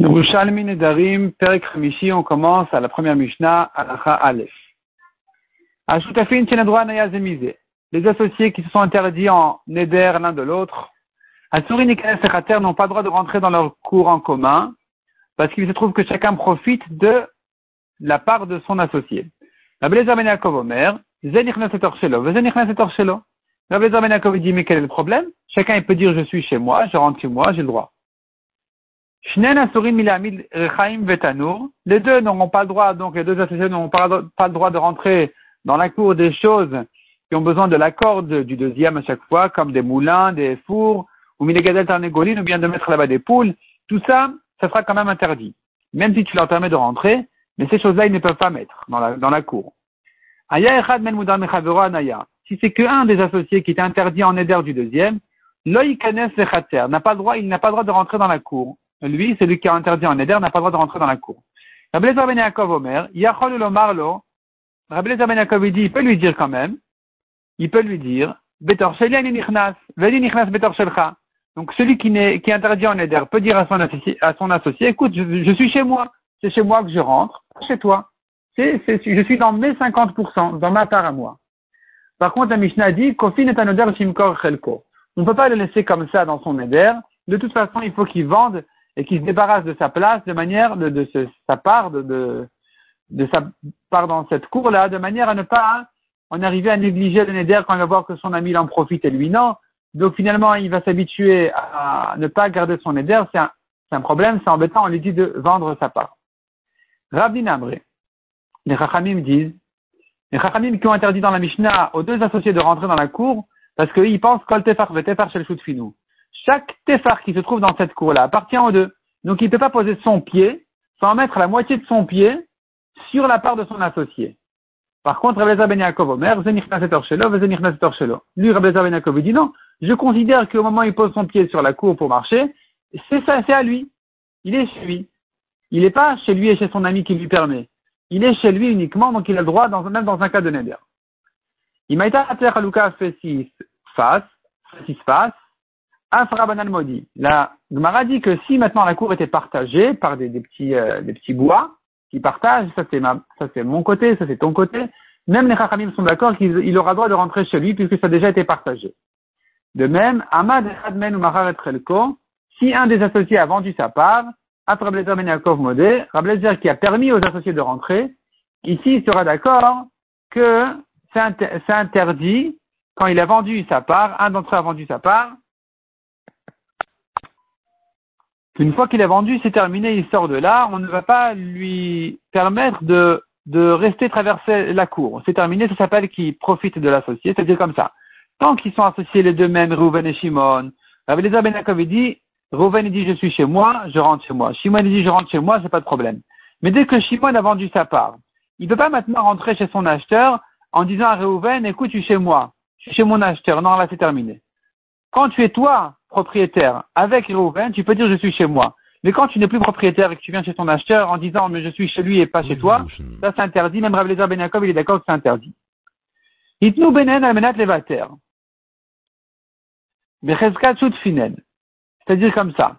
Yerushalmi Nedarim, Perek Hamishi, on commence à la première Mishnah, Alacha Aleph. Ashutafin Chenadroa Naya Zemizé. Les associés qui se sont interdits en Neder l'un de l'autre, Asurin et Kanes n'ont pas le droit de rentrer dans leur cours en commun, parce qu'il se trouve que chacun profite de la part de son associé. Rabbi Lezer Ben Yaakov Omer, Zenichnas et Torshelo, Zenichnas et Torshelo. Rabbi Lezer Ben Yaakov dit, mais quel est le problème? Chacun il peut dire, je suis chez moi, je rentre chez moi, j'ai le droit. Les deux n'auront pas le droit, donc les deux associés n'auront pas, le droit de rentrer dans la cour des choses qui ont besoin de la corde du deuxième à chaque fois, comme des moulins, des fours, ou milegadel tarnégolines, ou bien de mettre là-bas des poules. Tout ça, ça sera quand même interdit. Même si tu leur permets de rentrer, mais ces choses-là, ils ne peuvent pas mettre dans la, dans la cour. Si c'est qu'un des associés qui est interdit en éder du deuxième, n'a pas le droit, il n'a pas le droit de rentrer dans la cour lui, celui qui a interdit en Neder, n'a pas le droit de rentrer dans la cour. Rabbi Lezer Ben Yaakov Omer, Yachol Lomarlo, Rabbi Lezer Ben Yaakov dit, il peut lui dire quand même, il peut lui dire, Betor Nichnas, Veli Nichnas Betor Shelcha. Donc celui qui, est, qui est interdit en Neder peut dire à son associé, à son associé écoute, je, suis chez moi, c'est chez moi que je rentre, chez toi. C'est, c'est, je suis dans mes 50%, dans ma part à moi. Par contre, la Mishnah dit, Kofin est un Neder Shimkor Chelko. On ne peut pas le laisser comme ça dans son Neder. De toute façon, il faut qu'il vende et qui se débarrasse de sa place de manière de, sa part de, de, sa part dans cette cour-là, de manière à ne pas en arriver à négliger le neder quand il va voir que son ami en profite et lui non. Donc finalement, il va s'habituer à ne pas garder son neder. C'est un, un, problème, c'est embêtant. On lui dit de vendre sa part. Rabbi Namré, les Chachamim disent, les Chachamim qui ont interdit dans la Mishnah aux deux associés de rentrer dans la cour parce qu'ils pensent kol tefar vetefar shel finou. Chaque tefar qui se trouve dans cette cour-là appartient aux deux. Donc il ne peut pas poser son pied sans mettre la moitié de son pied sur la part de son associé. Par contre, Rabbi Ben Yaakov Omer, Lui, Rabbi Ben Yaakov, dit non, je considère qu'au moment où il pose son pied sur la cour pour marcher, c'est ça, c'est à lui. Il est chez lui. Il n'est pas chez lui et chez son ami qui lui permet. Il est chez lui uniquement, donc il a le droit, dans, même dans un cas de neder. Il m'a été à fait six face, six Afrabanan Modi. La Gemara dit que si maintenant la cour était partagée par des, petits, euh, des petits bois qui partagent, ça c'est ça c'est mon côté, ça c'est ton côté, même les Chachamim sont d'accord qu'il aura droit de rentrer chez lui puisque ça a déjà été partagé. De même, Amad Hadmen ou si un des associés a vendu sa part, après Rablezer Ben Yaakov Modé, Rablezer qui a permis aux associés de rentrer, ici il sera d'accord que c'est interdit quand il a vendu sa part, un d'entre eux a vendu sa part, Une fois qu'il a vendu, c'est terminé, il sort de là, on ne va pas lui permettre de, rester traverser la cour. C'est terminé, ça s'appelle qu'il profite de l'associé, c'est-à-dire comme ça. Tant qu'ils sont associés les deux mêmes, Rouven et Shimon, Rabbi Ben dit, Rouven dit je suis chez moi, je rentre chez moi. Shimon dit je rentre chez moi, j'ai pas de problème. Mais dès que Shimon a vendu sa part, il ne peut pas maintenant rentrer chez son acheteur en disant à Reuven, écoute, je suis chez moi, je suis chez mon acheteur. Non, là c'est terminé. Quand tu es toi propriétaire avec Reuven, tu peux dire je suis chez moi. Mais quand tu n'es plus propriétaire et que tu viens chez ton acheteur en disant mais je suis chez lui et pas chez toi, ça c'est interdit. Même Rav Ben Yaakov, il est d'accord que c'est interdit. Itnu benen almenat levater. C'est-à-dire comme ça.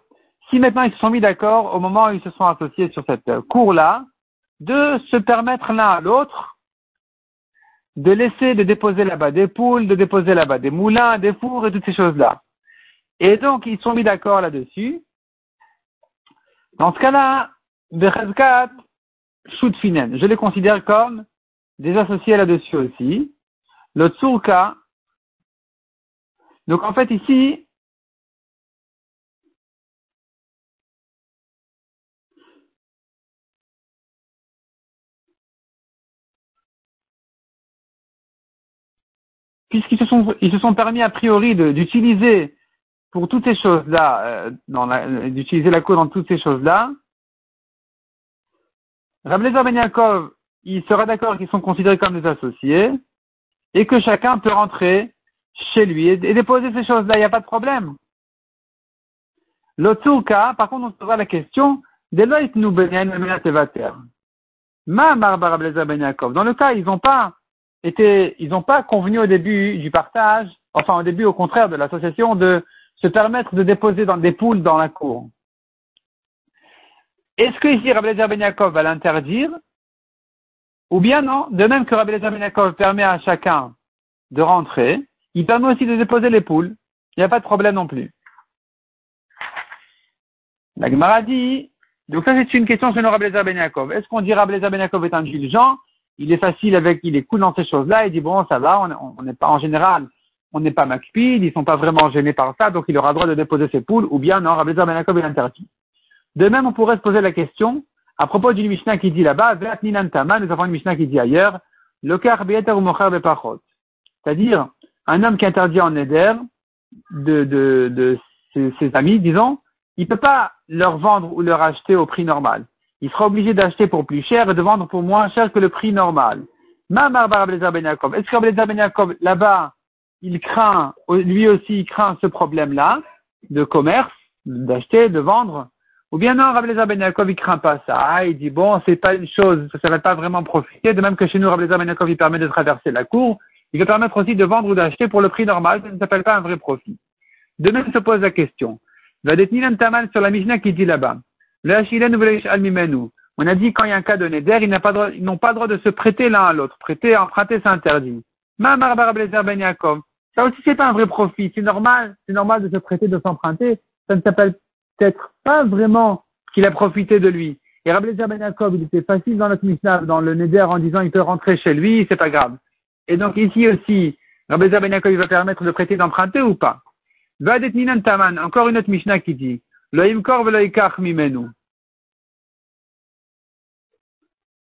Si maintenant ils se sont mis d'accord au moment où ils se sont associés sur cette cour-là, de se permettre l'un à l'autre de laisser de déposer là-bas des poules, de déposer là-bas des moulins, des fours et toutes ces choses-là. Et donc, ils sont mis d'accord là-dessus. Dans ce cas-là, Bechazkat, Shutfinen, je les considère comme des associés là-dessus aussi. Le Tsurka, donc en fait ici, puisqu'ils se se sont permis a priori d'utiliser pour toutes ces choses-là, euh, d'utiliser la cour dans toutes ces choses-là, Rablezer Ben il sera d'accord qu'ils sont considérés comme des associés et que chacun peut rentrer chez lui et, déposer ces choses-là, il n'y a pas de problème. L'autre cas, par contre, on se posera la question, nous Ma Ben Yaakov. Dans le cas, ils n'ont pas été, ils n'ont pas convenu au début du partage, enfin au début au contraire de l'association de se permettre de déposer dans des poules dans la cour. Est-ce que ici Rabbi Ben va l'interdire Ou bien non? De même que Rabbi Ben permet à chacun de rentrer, il permet aussi de déposer les poules. Il n'y a pas de problème non plus. La Gemara dit, donc ça c'est une question le Rabbi Ben Yaakov. Est-ce qu'on dit Rabbi Ben Yaakov est indulgent? Il est facile avec, il est cool dans ces choses-là, il dit bon ça va, on n'est pas en général, on n'est pas macpid, ils sont pas vraiment gênés par ça, donc il aura droit de déposer ses poules, ou bien non, Rabbi Ben Yaakov est interdit. De même, on pourrait se poser la question, à propos d'une Mishnah qui dit là-bas, nous avons une Mishnah qui dit ailleurs, c'est-à-dire, un homme qui interdit en éder de, de, de ses, amis, disons, il peut pas leur vendre ou leur acheter au prix normal. Il sera obligé d'acheter pour plus cher et de vendre pour moins cher que le prix normal. Ben Est-ce que Ben là-bas, il craint, lui aussi, il craint ce problème-là de commerce, d'acheter, de vendre ou bien non, Rabbi Ben Yaakov, il craint pas ça. Ah, il dit, bon, c'est pas une chose, ça ne serait pas vraiment profiter. De même que chez nous, Rabbi Ben il permet de traverser la cour. Il peut permettre aussi de vendre ou d'acheter pour le prix normal. Ça ne s'appelle pas un vrai profit. De même se pose la question. Va détenir taman sur la Mishnah qui dit là-bas. Le On a dit quand il y a un cas de Neder, ils n'ont pas le droit de se prêter l'un à l'autre. Prêter, emprunter, c'est interdit. Ben. Ça aussi, c'est pas un vrai profit. C'est normal, c'est normal de se prêter, de s'emprunter. Ça ne s'appelle peut-être pas vraiment qu'il a profité de lui. Et Rabbi Ben Yaakov, il était facile dans notre Mishnah, dans le Neder, en disant il peut rentrer chez lui, c'est pas grave. Et donc ici aussi, Rabbi Ben il va permettre de prêter d'emprunter ou pas? Vadet Ninan Taman, encore une autre Mishnah qui dit Loïm Kor mimenu.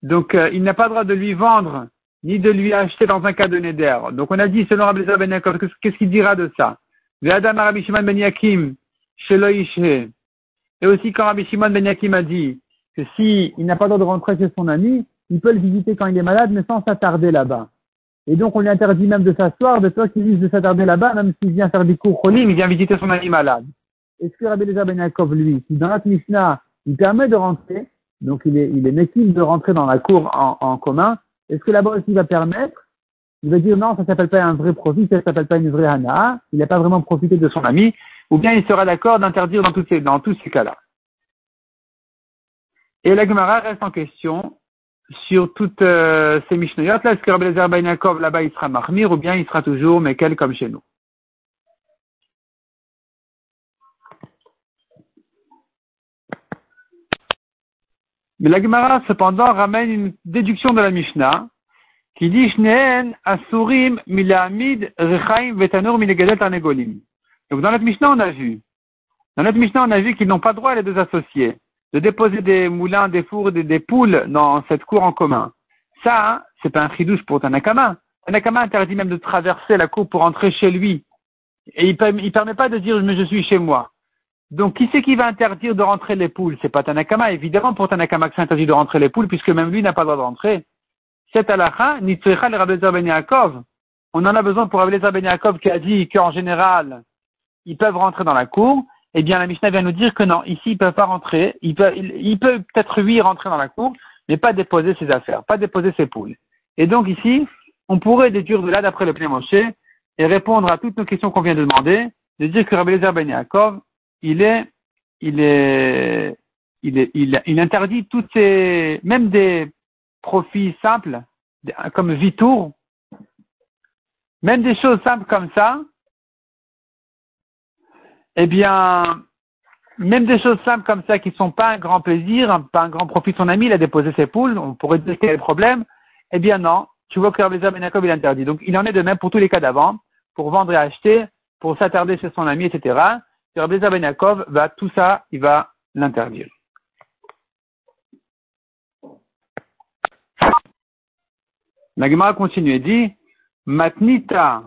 Donc euh, il n'a pas le droit de lui vendre ni de lui acheter dans un cas de Neder. Donc on a dit selon Rabbi Ben Yaakov, qu'est-ce qu'il dira de ça? Ben et aussi quand Rabbi Shimon Ben Yakim a dit que si il n'a pas le droit de rentrer chez son ami, il peut le visiter quand il est malade, mais sans s'attarder là-bas. Et donc on lui interdit même de s'asseoir, de toi qui vise de s'attarder là-bas, même s'il vient faire des cours cholim, il vient visiter son ami malade. Est-ce que Rabbi Ben Yaakov, lui, qui dans notre Mishnah, il permet de rentrer, donc il est, il est de rentrer dans la cour en commun, est-ce que là-bas aussi va permettre Il va dire non, ça s'appelle pas un vrai profit, ça s'appelle pas une vraie hana, il n'a pas vraiment profité de son ami, ou bien il sera d'accord d'interdire dans tous ces, cas-là. Et la Gemara reste en question sur toutes euh, ces Mishnayot. Là, est-ce que Rabbi Lezer ben là-bas, il sera marmir ou bien il sera toujours Mekel comme chez nous? Mais la Gemara, cependant, ramène une déduction de la Mishnah qui dit Shneen Asurim Milamid Rechaim Vetanur Minegadet Anegolim. Donc dans notre Mishnah, on a vu, dans notre Mishnah, on a vu qu'ils n'ont pas droit, les deux associés, de déposer des moulins, des fours, des, des poules dans cette cour en commun. Ça, c'est pas un chidouche pour Tanakama. Tanakama interdit même de traverser la cour pour entrer chez lui. Et il, ne permet pas de dire, mais je suis chez moi. Donc, qui c'est qui va interdire de rentrer les poules? C'est pas Tanakama. Évidemment, pour Tanakama, que c'est interdit de rentrer les poules, puisque même lui n'a pas le droit de rentrer. C'est alacha, Nitzrecha le Rabbi Ben Yaakov. On en a besoin pour Rabbi Ben Yaakov qui a dit qu'en général, ils peuvent rentrer dans la cour, eh bien la Mishnah vient nous dire que non, ici ils peuvent pas rentrer, il peut, il, peut peut-être lui rentrer dans la cour, mais pas déposer ses affaires, pas déposer ses poules. Et donc ici, on pourrait déduire de là, d'après le Plémoché, et répondre à toutes nos questions qu'on vient de demander, de dire que Rabbi Lezer Ben Yaakov, il est, il est, il est, il, interdit toutes ces, même des profits simples, comme Vitour, même des choses simples comme ça, eh bien, même des choses simples comme ça qui ne sont pas un grand plaisir, pas un grand profit son ami, il a déposé ses poules, on pourrait dire qu'il y a des problèmes. Eh bien non, tu vois que Rabbi Ben Yaakov il interdit. Donc il en est de même pour tous les cas d'avant, pour vendre et acheter, pour s'attarder chez son ami, etc. Rabbi Ben Yaakov va tout ça, il va l'interdire. La Gemara continue et dit, Matnita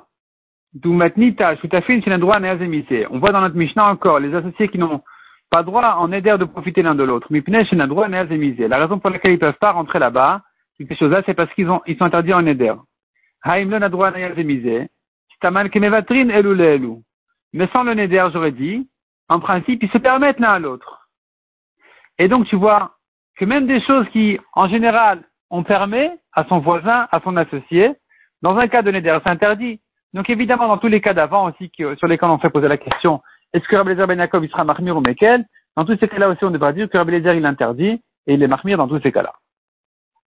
D'où matnita, shutafin, c'est droit On voit dans notre Mishnah encore les associés qui n'ont pas droit en aider de profiter l'un de l'autre. Mipnei, c'est droit La raison pour laquelle ils ne peuvent pas rentrer là-bas, ces choses-là, c'est parce qu'ils ils sont interdits en éder. Haim le droit Staman kemevatrin elu. Mais sans le neder, j'aurais dit, en principe, ils se permettent l'un à l'autre. Et donc, tu vois que même des choses qui, en général, on permet à son voisin, à son associé, dans un cas de neder, c'est interdit. Donc évidemment, dans tous les cas d'avant aussi, sur lesquels on fait poser la question, est-ce que Rabbi Ben il sera marmir ou Mekel? Dans tous ces cas-là aussi, on devra dire que Rabbi Lézer, il interdit et il est marmire dans tous ces cas-là.